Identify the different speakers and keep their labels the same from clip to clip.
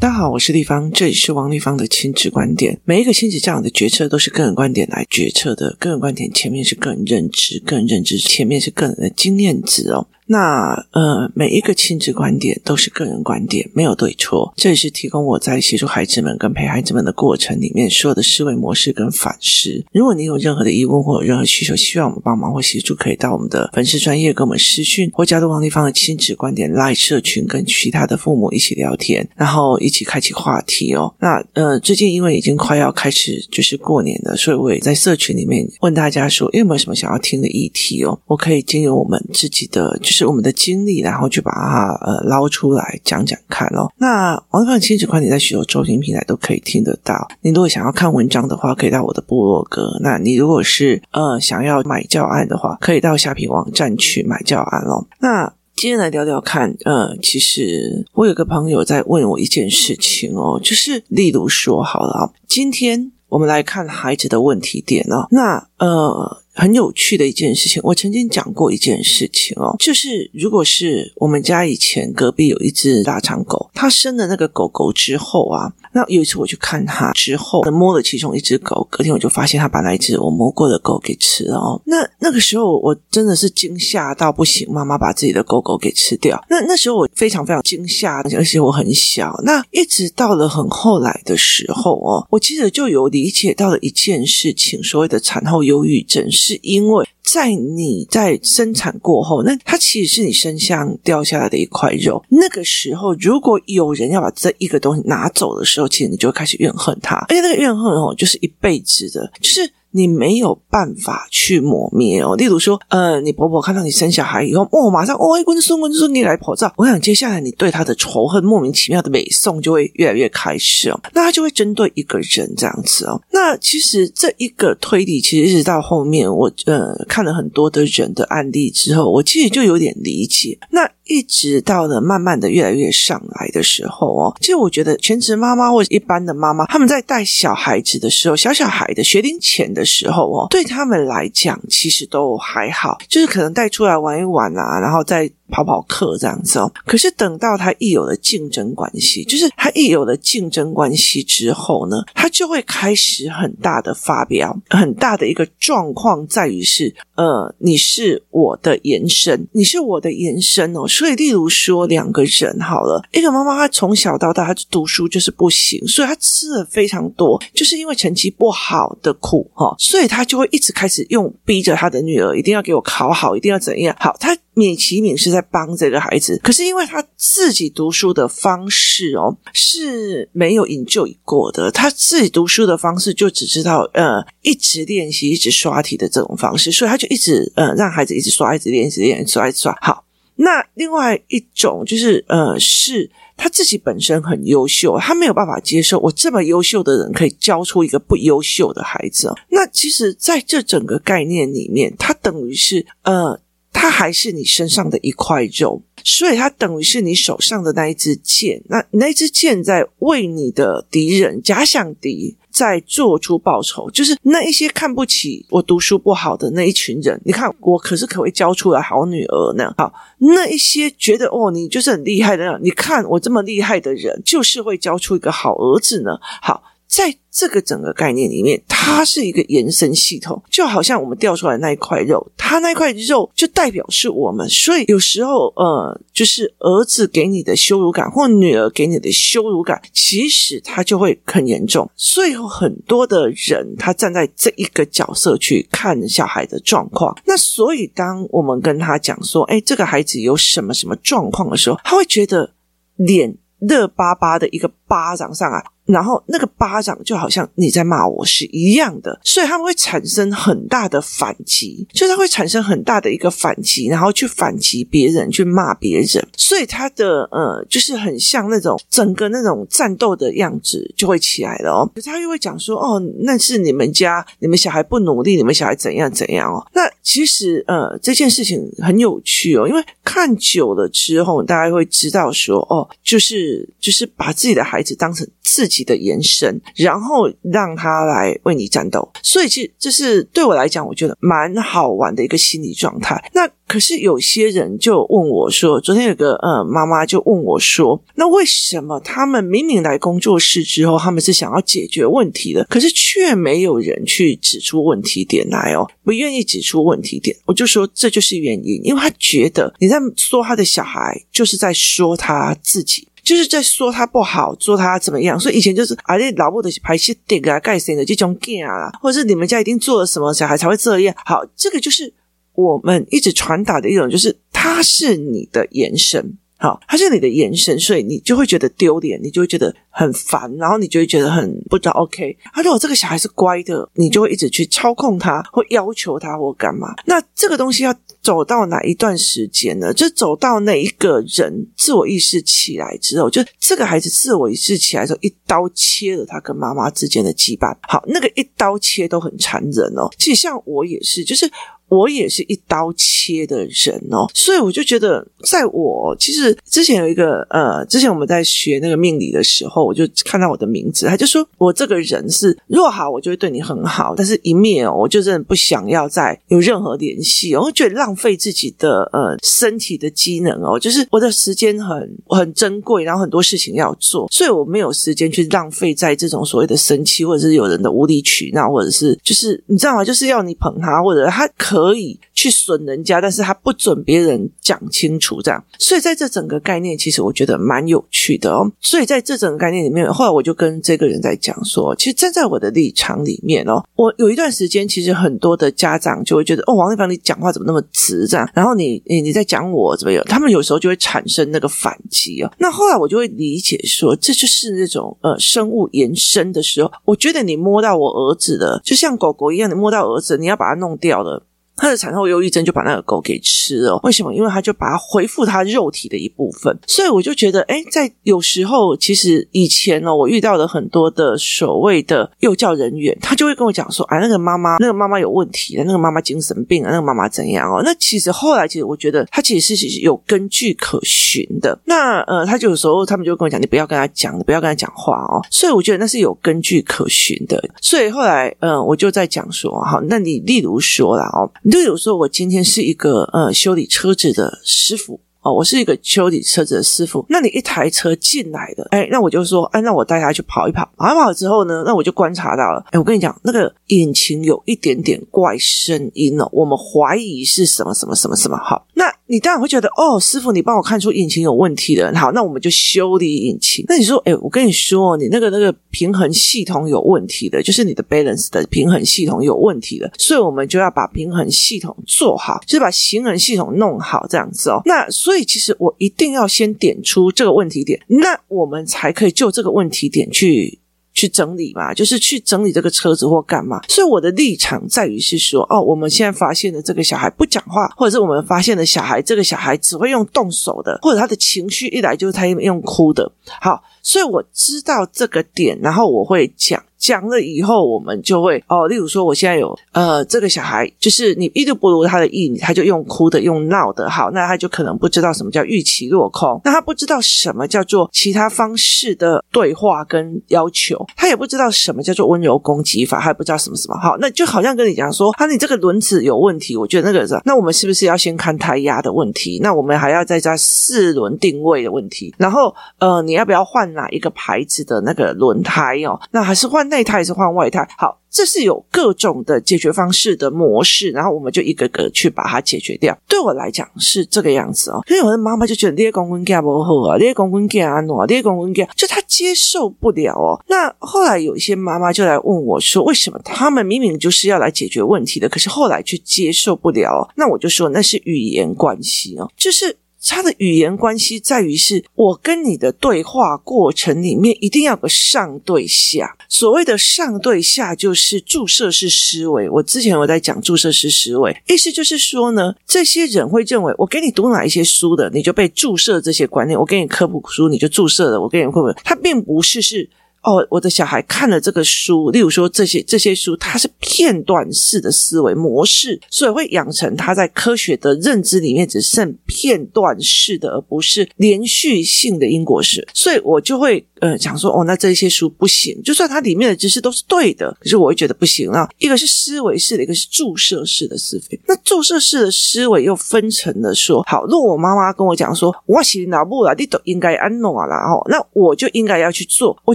Speaker 1: ただ。好，我是丽芳，这里是王丽芳的亲子观点。每一个亲子这样的决策都是个人观点来决策的，个人观点前面是个人认知，个人认知前面是个人的经验值哦。那呃，每一个亲子观点都是个人观点，没有对错。这也是提供我在协助孩子们跟陪孩子们的过程里面所有的思维模式跟反思。如果你有任何的疑问或有任何需求，希望我们帮忙或协助，可以到我们的粉丝专业跟我们私讯，或加入王丽芳的亲子观点 Live 社群，跟其他的父母一起聊天，然后一起开启话题哦。那呃，最近因为已经快要开始就是过年了，所以我也在社群里面问大家说，有没有什么想要听的议题哦？我可以经由我们自己的就是。我们的经历，然后去把它呃捞出来讲讲看哦。那王丽芳亲子观点在许多收听平台都可以听得到。你如果想要看文章的话，可以到我的部落格。那你如果是呃想要买教案的话，可以到虾皮网站去买教案哦。那今天来聊聊看，呃，其实我有个朋友在问我一件事情哦，就是例如说好了，今天我们来看孩子的问题点哦。那呃。很有趣的一件事情，我曾经讲过一件事情哦，就是如果是我们家以前隔壁有一只大长狗，它生了那个狗狗之后啊，那有一次我去看它之后，摸了其中一只狗，隔天我就发现它把那一只我摸过的狗给吃了哦。那那个时候我真的是惊吓到不行，妈妈把自己的狗狗给吃掉。那那时候我非常非常惊吓，而且我很小。那一直到了很后来的时候哦，我记得就有理解到了一件事情，所谓的产后忧郁症。是是因为在你在生产过后，那它其实是你身上掉下来的一块肉。那个时候，如果有人要把这一个东西拿走的时候，其实你就开始怨恨他，而且那个怨恨哦，就是一辈子的，就是。你没有办法去抹灭哦。例如说，呃，你婆婆看到你生小孩以后，哦，马上哦，温顺温顺，你来跑照。我想接下来你对她的仇恨莫名其妙的美颂就会越来越开始哦。那他就会针对一个人这样子哦。那其实这一个推理，其实一直到后面我呃看了很多的人的案例之后，我其实就有点理解。那。一直到了慢慢的越来越上来的时候哦，其实我觉得全职妈妈或者一般的妈妈，他们在带小孩子的时候，小小孩的学龄前的时候哦，对他们来讲其实都还好，就是可能带出来玩一玩啊，然后再。跑跑课这样子哦，可是等到他一有了竞争关系，就是他一有了竞争关系之后呢，他就会开始很大的发飙，很大的一个状况在于是，呃，你是我的延伸，你是我的延伸哦。所以，例如说两个人好了，一个妈妈她从小到大她读书就是不行，所以她吃了非常多，就是因为成绩不好的苦哈，所以她就会一直开始用逼着她的女儿一定要给我考好，一定要怎样好，她。米其敏是在帮这个孩子，可是因为他自己读书的方式哦是没有 enjoy 过的，他自己读书的方式就只知道呃一直练习、一直刷题的这种方式，所以他就一直呃让孩子一直刷、一直练、一直练、刷、一直刷。好，那另外一种就是呃是他自己本身很优秀，他没有办法接受我这么优秀的人可以教出一个不优秀的孩子。那其实在这整个概念里面，他等于是呃。它还是你身上的一块肉，所以它等于是你手上的那一支箭。那那支箭在为你的敌人、假想敌在做出报仇，就是那一些看不起我读书不好的那一群人。你看，我可是可会教出来好女儿呢。好，那一些觉得哦，你就是很厉害的，你看我这么厉害的人，就是会教出一个好儿子呢。好。在这个整个概念里面，它是一个延伸系统，就好像我们掉出来那一块肉，它那块肉就代表是我们。所以有时候，呃，就是儿子给你的羞辱感，或女儿给你的羞辱感，其实它就会很严重。所以有很多的人，他站在这一个角色去看小孩的状况。那所以，当我们跟他讲说，哎，这个孩子有什么什么状况的时候，他会觉得脸热巴巴的一个巴掌上来。然后那个巴掌就好像你在骂我是一样的，所以他们会产生很大的反击，就是会产生很大的一个反击，然后去反击别人，去骂别人，所以他的呃，就是很像那种整个那种战斗的样子就会起来了哦。可是他又会讲说，哦，那是你们家，你们小孩不努力，你们小孩怎样怎样哦。那其实呃，这件事情很有趣哦，因为看久了之后，大家会知道说，哦，就是就是把自己的孩孩子当成自己的延伸，然后让他来为你战斗。所以，其实这是对我来讲，我觉得蛮好玩的一个心理状态。那可是有些人就问我说，昨天有个呃妈妈就问我说，那为什么他们明明来工作室之后，他们是想要解决问题的，可是却没有人去指出问题点来哦，不愿意指出问题点。我就说这就是原因，因为他觉得你在说他的小孩，就是在说他自己。就是在说他不好，说他怎么样，所以以前就是啊，那老母的排泄点啊、盖谁的这种干啊，或者是你们家一定做了什么，小孩才会这样。好，这个就是我们一直传达的一种，就是他是你的延伸，好，他是你的延伸，所以你就会觉得丢脸，你就会觉得很烦，然后你就会觉得很不知道 OK。他如果这个小孩是乖的，你就会一直去操控他，或要求他，或干嘛。那这个东西要。走到哪一段时间呢？就走到那一个人自我意识起来之后，就这个孩子自我意识起来之后，一刀切了他跟妈妈之间的羁绊。好，那个一刀切都很残忍哦。其实像我也是，就是。我也是一刀切的人哦，所以我就觉得，在我其实之前有一个呃，之前我们在学那个命理的时候，我就看到我的名字，他就说我这个人是若好，我就会对你很好，但是一灭哦，我就真的不想要再有任何联系，我会觉得浪费自己的呃身体的机能哦，就是我的时间很很珍贵，然后很多事情要做，所以我没有时间去浪费在这种所谓的生气，或者是有人的无理取闹，或者是就是你知道吗？就是要你捧他，或者他可。可以去损人家，但是他不准别人讲清楚这样，所以在这整个概念，其实我觉得蛮有趣的哦。所以在这整个概念里面，后来我就跟这个人在讲说，其实站在我的立场里面哦，我有一段时间，其实很多的家长就会觉得，哦，王丽芳，你讲话怎么那么直这样？然后你你你在讲我怎么样？他们有时候就会产生那个反击哦。那后来我就会理解说，这就是那种呃生物延伸的时候，我觉得你摸到我儿子的，就像狗狗一样，你摸到儿子，你要把它弄掉了。他的产后忧郁症就把那个狗给吃了，为什么？因为他就把它恢复他肉体的一部分，所以我就觉得，哎，在有时候，其实以前呢，我遇到了很多的所谓的幼教人员，他就会跟我讲说，啊，那个妈妈，那个妈妈有问题，那个妈妈精神病啊，那个妈妈怎样哦？那其实后来，其实我觉得他其实是有根据可循的。那呃，他就有时候他们就会跟我讲，你不要跟他讲，你不要跟他讲话哦。所以我觉得那是有根据可循的。所以后来，嗯、呃，我就在讲说，好，那你例如说啦哦。就有说，我今天是一个呃修理车子的师傅。哦，我是一个修理车子的师傅。那你一台车进来的，哎，那我就说，哎，那我带他去跑一跑，跑一跑之后呢，那我就观察到了，哎，我跟你讲，那个引擎有一点点怪声音哦，我们怀疑是什么什么什么什么。好，那你当然会觉得，哦，师傅，你帮我看出引擎有问题的。好，那我们就修理引擎。那你说，哎，我跟你说，你那个那个平衡系统有问题的，就是你的 balance 的平衡系统有问题的，所以我们就要把平衡系统做好，就是把行人系统弄好这样子哦。那所以其实我一定要先点出这个问题点，那我们才可以就这个问题点去去整理嘛，就是去整理这个车子或干嘛。所以我的立场在于是说，哦，我们现在发现的这个小孩不讲话，或者是我们发现的小孩，这个小孩只会用动手的，或者他的情绪一来就是他用哭的。好，所以我知道这个点，然后我会讲。讲了以后，我们就会哦，例如说，我现在有呃，这个小孩就是你一度不如他的意，他就用哭的，用闹的，好，那他就可能不知道什么叫预期落空，那他不知道什么叫做其他方式的对话跟要求，他也不知道什么叫做温柔攻击法，他也不知道什么什么，好，那就好像跟你讲说，啊，你这个轮子有问题，我觉得那个是，那我们是不是要先看胎压的问题？那我们还要再加四轮定位的问题，然后呃，你要不要换哪一个牌子的那个轮胎哦？那还是换。内胎还是换外胎？好，这是有各种的解决方式的模式，然后我们就一个个去把它解决掉。对我来讲是这个样子哦。所以我的妈妈就觉得这公公家不好啊，这公公家啊，喏，这公公家就她接受不了哦。那后来有一些妈妈就来问我说，为什么他们明明就是要来解决问题的，可是后来却接受不了哦？那我就说那是语言关系哦，就是。他的语言关系在于是，我跟你的对话过程里面一定要个上对下。所谓的上对下，就是注射式思维。我之前有在讲注射式思维，意思就是说呢，这些人会认为，我给你读哪一些书的，你就被注射这些观念；我给你科普书，你就注射了；我给你会不会？他并不是是。哦，我的小孩看了这个书，例如说这些这些书，它是片段式的思维模式，所以会养成他在科学的认知里面只剩片段式的，而不是连续性的因果式。所以我就会呃讲说，哦，那这些书不行，就算它里面的知识都是对的，可是我会觉得不行啊。一个是思维式的，一个是注射式的思维。那注射式的思维又分成了说，好，如果我妈妈跟我讲说，我洗脑部了，你都应该安诺了哦，那我就应该要去做，我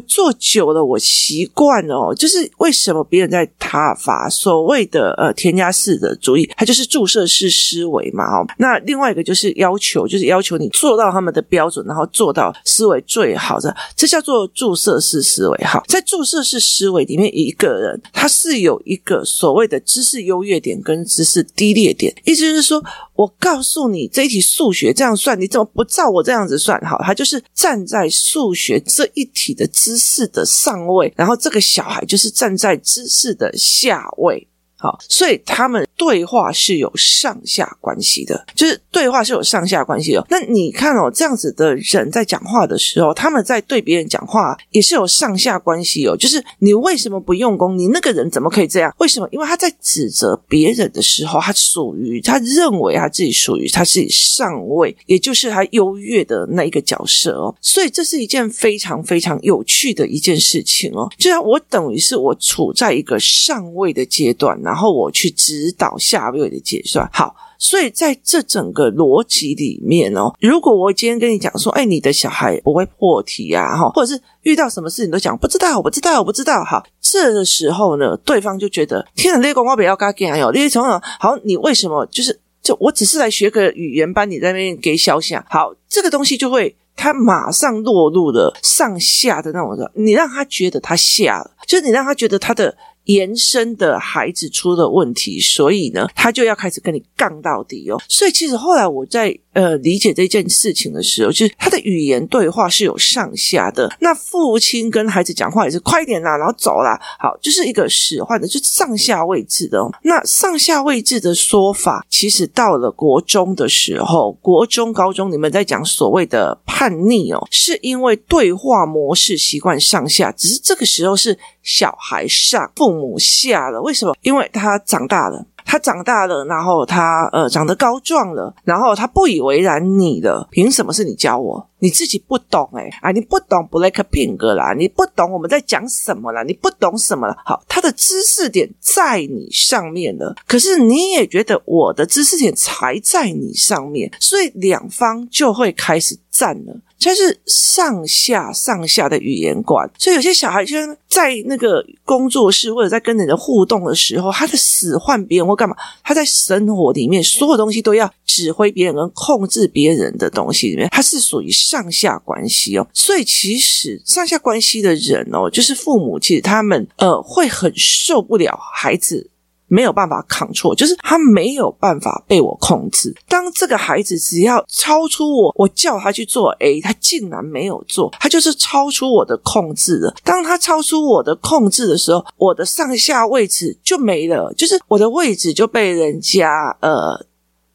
Speaker 1: 做。久了，我习惯了哦。就是为什么别人在塔法所谓的呃添加式的主义，它就是注射式思维嘛哦。那另外一个就是要求，就是要求你做到他们的标准，然后做到思维最好的，这叫做注射式思维。哈，在注射式思维里面，一个人他是有一个所谓的知识优越点跟知识低劣点，意思就是说。我告诉你，这一题数学这样算，你怎么不照我这样子算？好，他就是站在数学这一题的知识的上位，然后这个小孩就是站在知识的下位。好，所以他们对话是有上下关系的，就是对话是有上下关系的。那你看哦，这样子的人在讲话的时候，他们在对别人讲话也是有上下关系哦。就是你为什么不用功？你那个人怎么可以这样？为什么？因为他在指责别人的时候，他属于他认为他自己属于他自己上位，也就是他优越的那一个角色哦。所以这是一件非常非常有趣的一件事情哦。就像我等于是我处在一个上位的阶段呢。然后我去指导下位的结算，好，所以在这整个逻辑里面哦，如果我今天跟你讲说，哎，你的小孩不会破题啊，哈，或者是遇到什么事情都讲不知道，我不知道，我不知道，好，这个时候呢，对方就觉得天哪，这个广告不要跟他讲？哟，你从好，你为什么？就是就我只是来学个语言班，你在那边给小想，好，这个东西就会他马上落入了上下的那种，你让他觉得他下了，就是你让他觉得他的。延伸的孩子出了问题，所以呢，他就要开始跟你杠到底哦。所以其实后来我在呃理解这件事情的时候，就是他的语言对话是有上下的。那父亲跟孩子讲话也是快一点啦，然后走啦，好，就是一个使唤的，就上下位置的哦。那上下位置的说法，其实到了国中的时候，国中、高中，你们在讲所谓的叛逆哦，是因为对话模式习惯上下，只是这个时候是。小孩上，父母下了，为什么？因为他长大了，他长大了，然后他呃长得高壮了，然后他不以为然你了，凭什么是你教我？你自己不懂诶、欸、啊，你不懂 Blackpink 啦，你不懂我们在讲什么啦，你不懂什么了？好，他的知识点在你上面了，可是你也觉得我的知识点才在你上面，所以两方就会开始战了。就是上下上下的语言观，所以有些小孩就在那个工作室或者在跟人的互动的时候，他的使唤别人或干嘛，他在生活里面所有东西都要指挥别人跟控制别人的东西里面，他是属于上下关系哦。所以其实上下关系的人哦，就是父母，其实他们呃会很受不了孩子。没有办法抗错就是他没有办法被我控制。当这个孩子只要超出我，我叫他去做 A，他竟然没有做，他就是超出我的控制了。当他超出我的控制的时候，我的上下位置就没了，就是我的位置就被人家呃。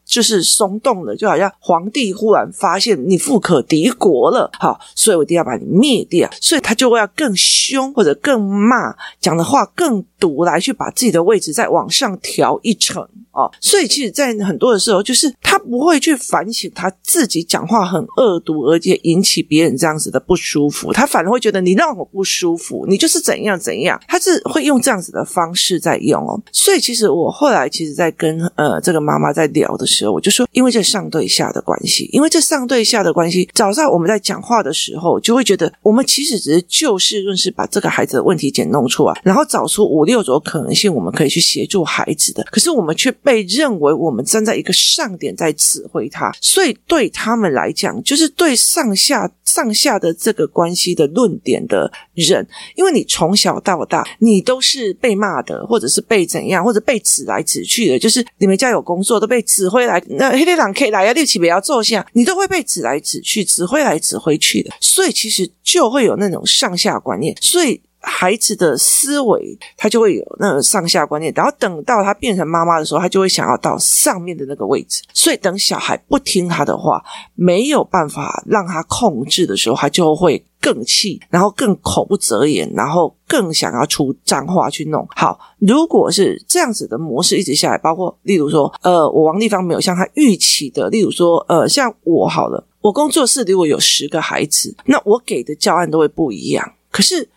Speaker 1: 就是松动了，就好像皇帝忽然发现你富可敌国了，好，所以我一定要把你灭掉，所以他就会要更凶或者更骂，讲的话更毒，来去把自己的位置再往上调一层。哦，所以其实，在很多的时候，就是他不会去反省他自己讲话很恶毒，而且引起别人这样子的不舒服，他反而会觉得你让我不舒服，你就是怎样怎样，他是会用这样子的方式在用哦。所以，其实我后来其实，在跟呃这个妈妈在聊的时候，我就说，因为这上对下的关系，因为这上对下的关系，早上我们在讲话的时候，就会觉得我们其实只是就事论事，把这个孩子的问题点弄出来，然后找出五六种可能性，我们可以去协助孩子的，可是我们却。被认为我们站在一个上点在指挥他，所以对他们来讲，就是对上下上下的这个关系的论点的人，因为你从小到大，你都是被骂的，或者是被怎样，或者被指来指去的，就是你们家有工作都被指挥来，那黑天狼可以来呀，六七不要坐下，你都会被指来指去，指挥来指挥去的，所以其实就会有那种上下观念，所以。孩子的思维，他就会有那个上下观念，然后等到他变成妈妈的时候，他就会想要到上面的那个位置。所以，等小孩不听他的话，没有办法让他控制的时候，他就会更气，然后更口不择言，然后更想要出脏话去弄。好，如果是这样子的模式一直下来，包括例如说，呃，我王立芳没有像他预期的，例如说，呃，像我好了，我工作室如果有十个孩子，那我给的教案都会不一样。可是。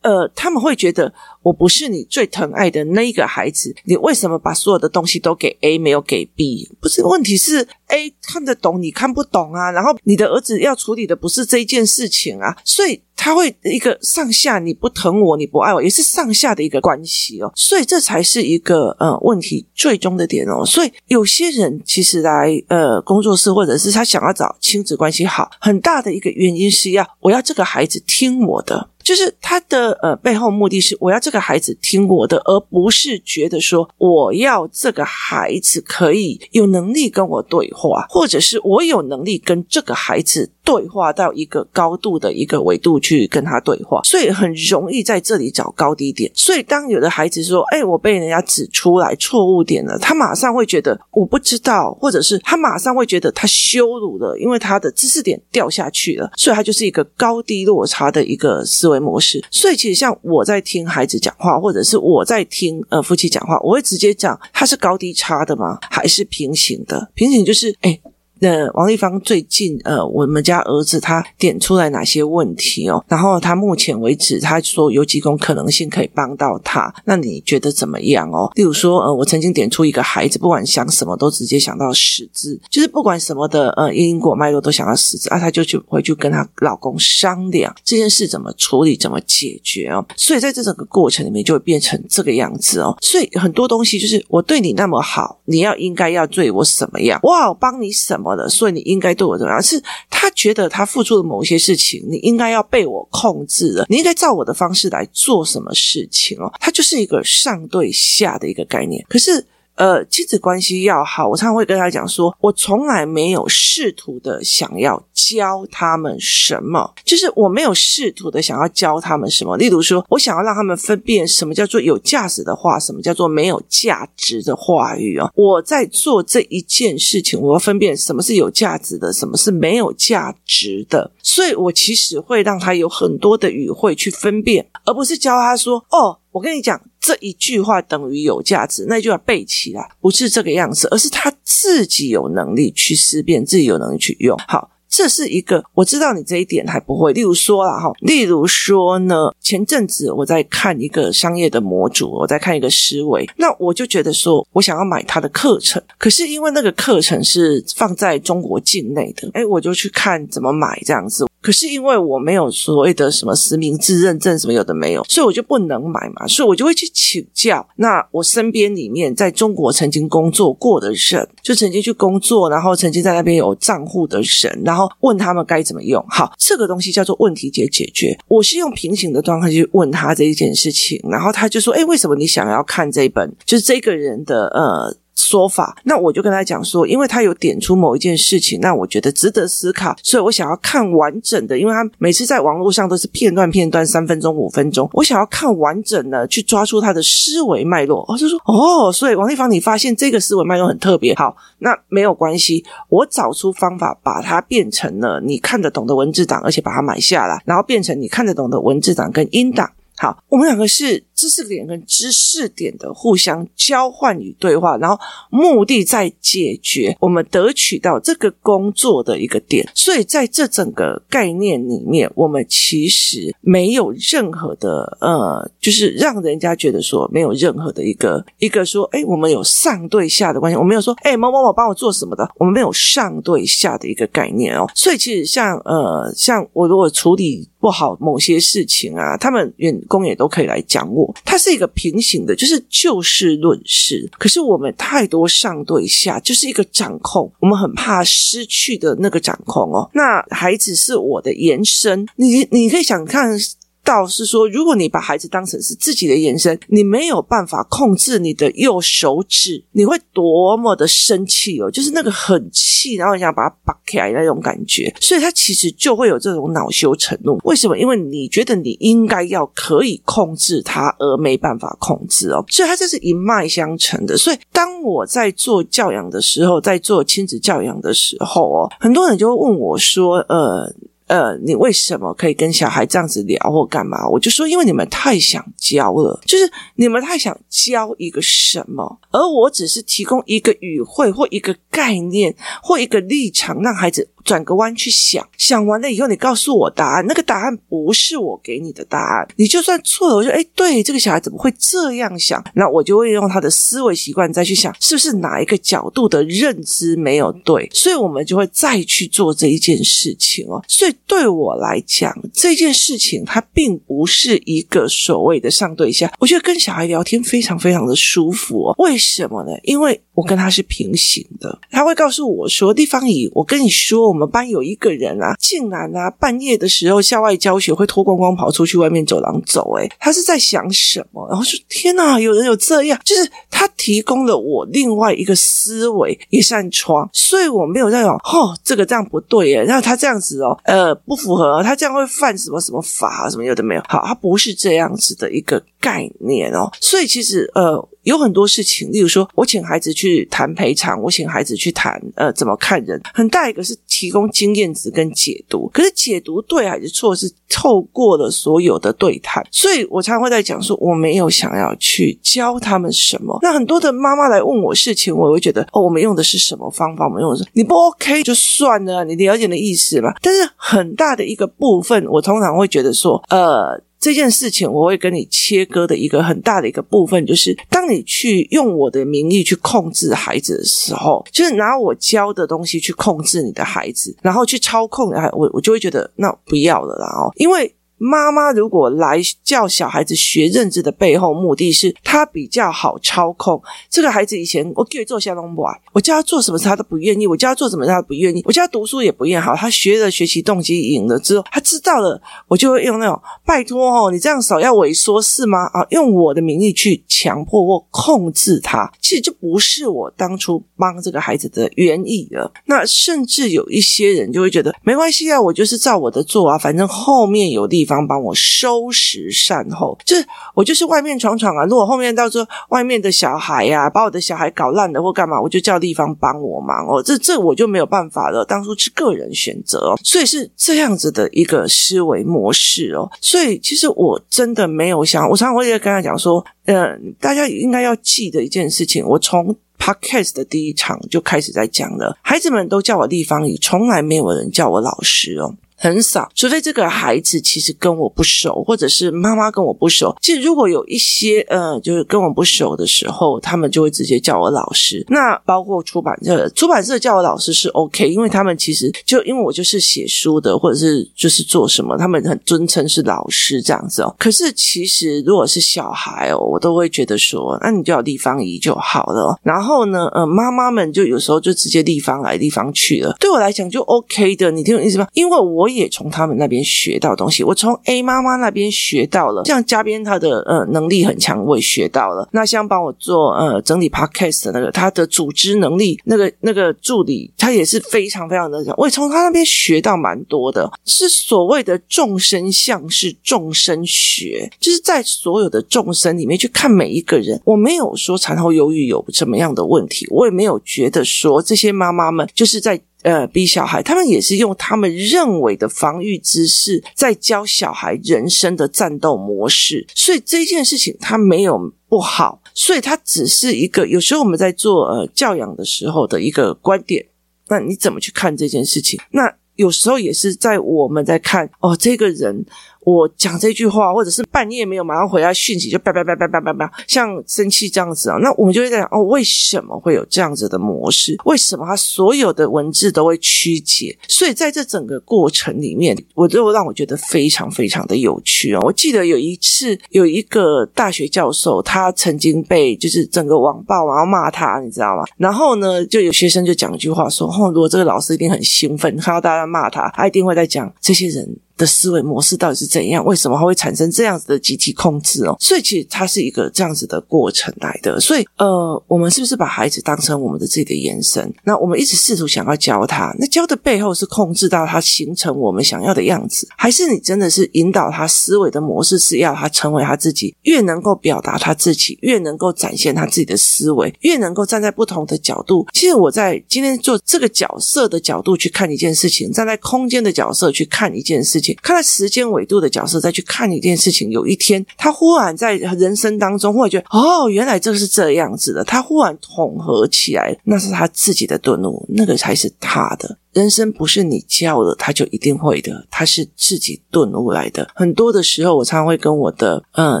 Speaker 1: 呃，他们会觉得我不是你最疼爱的那一个孩子，你为什么把所有的东西都给 A，没有给 B？不是，问题是 A 看得懂，你看不懂啊。然后你的儿子要处理的不是这件事情啊，所以他会一个上下，你不疼我，你不爱我，也是上下的一个关系哦。所以这才是一个呃问题最终的点哦。所以有些人其实来呃工作室，或者是他想要找亲子关系好，很大的一个原因是要我要这个孩子听我的。就是他的呃背后目的是我要这个孩子听我的，而不是觉得说我要这个孩子可以有能力跟我对话，或者是我有能力跟这个孩子对话到一个高度的一个维度去去跟他对话，所以很容易在这里找高低点。所以当有的孩子说：“哎，我被人家指出来错误点了”，他马上会觉得我不知道，或者是他马上会觉得他羞辱了，因为他的知识点掉下去了，所以他就是一个高低落差的一个思维。模式，所以其实像我在听孩子讲话，或者是我在听呃夫妻讲话，我会直接讲，他是高低差的吗？还是平行的？平行就是哎。那王丽芳最近，呃，我们家儿子他点出来哪些问题哦？然后他目前为止，他说有几种可能性可以帮到他。那你觉得怎么样哦？例如说，呃，我曾经点出一个孩子，不管想什么都直接想到死字，就是不管什么的，呃，因果脉络都想到死字啊，他就去回去跟他老公商量这件事怎么处理、怎么解决哦。所以在这整个过程里面，就会变成这个样子哦。所以很多东西就是我对你那么好，你要应该要对我什么样？哇，我帮你什么？所以你应该对我怎么样？是他觉得他付出的某些事情，你应该要被我控制的，你应该照我的方式来做什么事情哦。他就是一个上对下的一个概念。可是。呃，亲子关系要好，我常常会跟他讲说，我从来没有试图的想要教他们什么，就是我没有试图的想要教他们什么。例如说，我想要让他们分辨什么叫做有价值的话，什么叫做没有价值的话语哦。我在做这一件事情，我要分辨什么是有价值的，什么是没有价值的。所以我其实会让他有很多的语汇去分辨，而不是教他说，哦。我跟你讲，这一句话等于有价值，那就要背起来，不是这个样子，而是他自己有能力去思辨，自己有能力去用。好。这是一个，我知道你这一点还不会。例如说啦，哈，例如说呢，前阵子我在看一个商业的模组，我在看一个思维，那我就觉得说，我想要买他的课程，可是因为那个课程是放在中国境内的，诶，我就去看怎么买这样子。可是因为我没有所谓的什么实名制认证，什么有的没有，所以我就不能买嘛，所以我就会去请教。那我身边里面在中国曾经工作过的人，就曾经去工作，然后曾经在那边有账户的人，然后。问他们该怎么用？好，这个东西叫做问题解解决。我是用平行的状态去问他这一件事情，然后他就说：“诶，为什么你想要看这本？就是这个人的呃。”说法，那我就跟他讲说，因为他有点出某一件事情，那我觉得值得思考，所以我想要看完整的，因为他每次在网络上都是片段片段，三分钟、五分钟，我想要看完整的，去抓出他的思维脉络。我就说，哦，所以王立芳，你发现这个思维脉络很特别，好，那没有关系，我找出方法，把它变成了你看得懂的文字档，而且把它买下来，然后变成你看得懂的文字档跟音档。好，我们两个是知识点跟知识点的互相交换与对话，然后目的在解决我们得取到这个工作的一个点。所以在这整个概念里面，我们其实没有任何的呃，就是让人家觉得说没有任何的一个一个说，哎，我们有上对下的关系，我没有说，哎，某某某帮我做什么的，我们没有上对下的一个概念哦。所以其实像呃，像我如果处理不好某些事情啊，他们员工也都可以来讲我。它是一个平行的，就是就事论事。可是我们太多上对下，就是一个掌控，我们很怕失去的那个掌控哦。那孩子是我的延伸，你你可以想看。到是说，如果你把孩子当成是自己的延伸，你没有办法控制你的右手指，你会多么的生气哦，就是那个很气，然后你想把它拔开那种感觉，所以他其实就会有这种恼羞成怒。为什么？因为你觉得你应该要可以控制他，而没办法控制哦，所以他这是一脉相承的。所以当我在做教养的时候，在做亲子教养的时候哦，很多人就会问我说：“呃。”呃，你为什么可以跟小孩这样子聊或干嘛？我就说，因为你们太想教了，就是你们太想教一个什么，而我只是提供一个语汇或一个概念或一个立场，让孩子。转个弯去想，想完了以后，你告诉我答案。那个答案不是我给你的答案，你就算错了，我说，哎，对，这个小孩怎么会这样想？那我就会用他的思维习惯再去想，是不是哪一个角度的认知没有对？所以我们就会再去做这一件事情哦。所以对我来讲，这件事情它并不是一个所谓的上对下。我觉得跟小孩聊天非常非常的舒服哦。为什么呢？因为我跟他是平行的，他会告诉我说：“地方姨，我跟你说，我们班有一个人啊，竟然啊，半夜的时候校外教学会脱光光跑出去外面走廊走，诶，他是在想什么？”然后说：“天哪，有人有这样，就是他提供了我另外一个思维一扇窗，所以我没有那种哦，这个这样不对耶，然后他这样子哦，呃，不符合，他这样会犯什么什么法什么有的没有，好，他不是这样子的一个概念哦，所以其实呃。”有很多事情，例如说，我请孩子去谈赔偿，我请孩子去谈呃怎么看人，很大一个是提供经验值跟解读。可是解读对还是错，是透过了所有的对谈。所以我常常会在讲说，我没有想要去教他们什么。那很多的妈妈来问我事情，我会觉得哦，我们用的是什么方法？我们用的是你不 OK 就算了，你了解的意思吧。但是很大的一个部分，我通常会觉得说，呃。这件事情我会跟你切割的一个很大的一个部分，就是当你去用我的名义去控制孩子的时候，就是拿我教的东西去控制你的孩子，然后去操控，我我就会觉得那不要了啦哦，因为。妈妈如果来教小孩子学认知的背后目的是他比较好操控这个孩子。以前我给做小龙不我叫他做什么他都不愿意，我叫他做什么他都不愿意，我叫他读书也不愿意。好，他学了学习动机赢了之后，他知道了，我就会用那种拜托哦，你这样手要萎缩是吗？啊，用我的名义去强迫或控制他，其实就不是我当初帮这个孩子的原意了。那甚至有一些人就会觉得没关系啊，我就是照我的做啊，反正后面有利。方帮我收拾善后，就是我就是外面闯闯啊。如果后面到时候外面的小孩呀、把我的小孩搞烂了或干嘛，我就叫地方帮我忙哦。这这我就没有办法了。当初是个人选择哦，所以是这样子的一个思维模式哦。所以其实我真的没有想，我常常会跟他讲说，呃，大家应该要记得一件事情。我从 Podcast 的第一场就开始在讲了，孩子们都叫我地方姨，从来没有人叫我老师哦。很少，除非这个孩子其实跟我不熟，或者是妈妈跟我不熟。其实如果有一些呃，就是跟我不熟的时候，他们就会直接叫我老师。那包括出版社，出版社叫我老师是 OK，因为他们其实就因为我就是写书的，或者是就是做什么，他们很尊称是老师这样子哦。可是其实如果是小孩哦，我都会觉得说，那你叫地方姨就好了。然后呢，呃，妈妈们就有时候就直接地方来地方去了，对我来讲就 OK 的。你听我意思吗？因为我。我也从他们那边学到东西，我从 A 妈妈那边学到了，像嘉宾他的呃能力很强，我也学到了。那像帮我做呃整理 Podcast 的那个，他的组织能力，那个那个助理，他也是非常非常的强，我也从他那边学到蛮多的。是所谓的众生相是众生学，就是在所有的众生里面去看每一个人。我没有说产后忧郁有什么样的问题，我也没有觉得说这些妈妈们就是在。呃，逼小孩，他们也是用他们认为的防御姿势，在教小孩人生的战斗模式。所以这件事情它没有不好，所以它只是一个有时候我们在做呃教养的时候的一个观点。那你怎么去看这件事情？那有时候也是在我们在看哦，这个人。我讲这句话，或者是半夜没有马上回他讯息，就叭叭叭叭叭叭叭，像生气这样子啊，那我们就会在想哦，为什么会有这样子的模式？为什么他所有的文字都会曲解？所以在这整个过程里面，我就让我觉得非常非常的有趣啊！我记得有一次，有一个大学教授，他曾经被就是整个网暴，然后骂他，你知道吗？然后呢，就有学生就讲一句话说：哦，如果这个老师一定很兴奋，看到大家骂他，他一定会在讲这些人。的思维模式到底是怎样？为什么它会产生这样子的集体控制哦？所以其实它是一个这样子的过程来的。所以呃，我们是不是把孩子当成我们的自己的延伸？那我们一直试图想要教他，那教的背后是控制到他形成我们想要的样子，还是你真的是引导他思维的模式是要他成为他自己？越能够表达他自己，越能够展现他自己的思维，越能够站在不同的角度。其实我在今天做这个角色的角度去看一件事情，站在空间的角色去看一件事情，看到时间维度的角色再去看一件事情。有一天，他忽然在人生当中，忽然觉得哦，原来这是这样子的。他忽然统合起来，那是他自己的顿悟，那个才是他的。人生不是你教的他就一定会的，他是自己顿悟来的。很多的时候，我常常会跟我的呃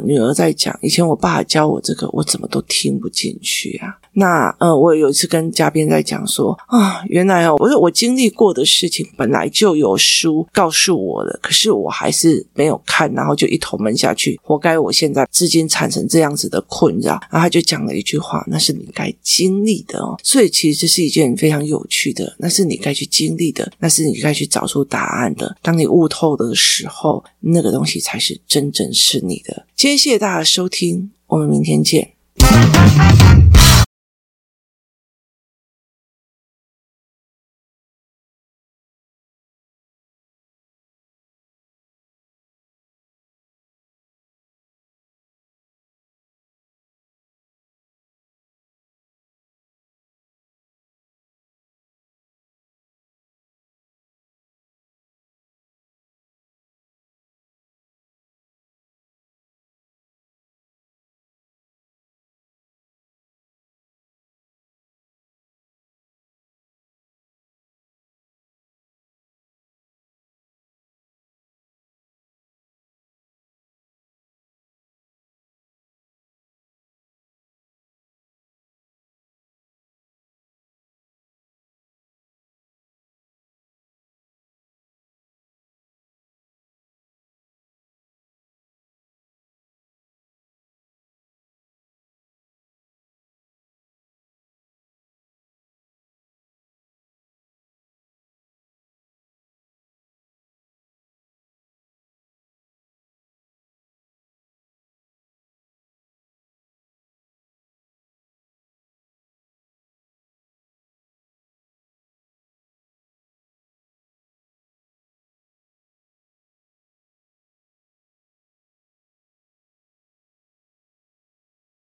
Speaker 1: 女儿在讲，以前我爸教我这个，我怎么都听不进去啊。那呃，我有一次跟嘉宾在讲说啊，原来哦，我说我经历过的事情本来就有书告诉我的，可是我还是没有看，然后就一头闷下去，活该我现在至今产生这样子的困扰。然后他就讲了一句话，那是你该经历的哦。所以其实这是一件非常有趣的，那是你该去经。经历的，那是你该去找出答案的。当你悟透的时候，那个东西才是真正是你的。今天谢谢大家收听，我们明天见。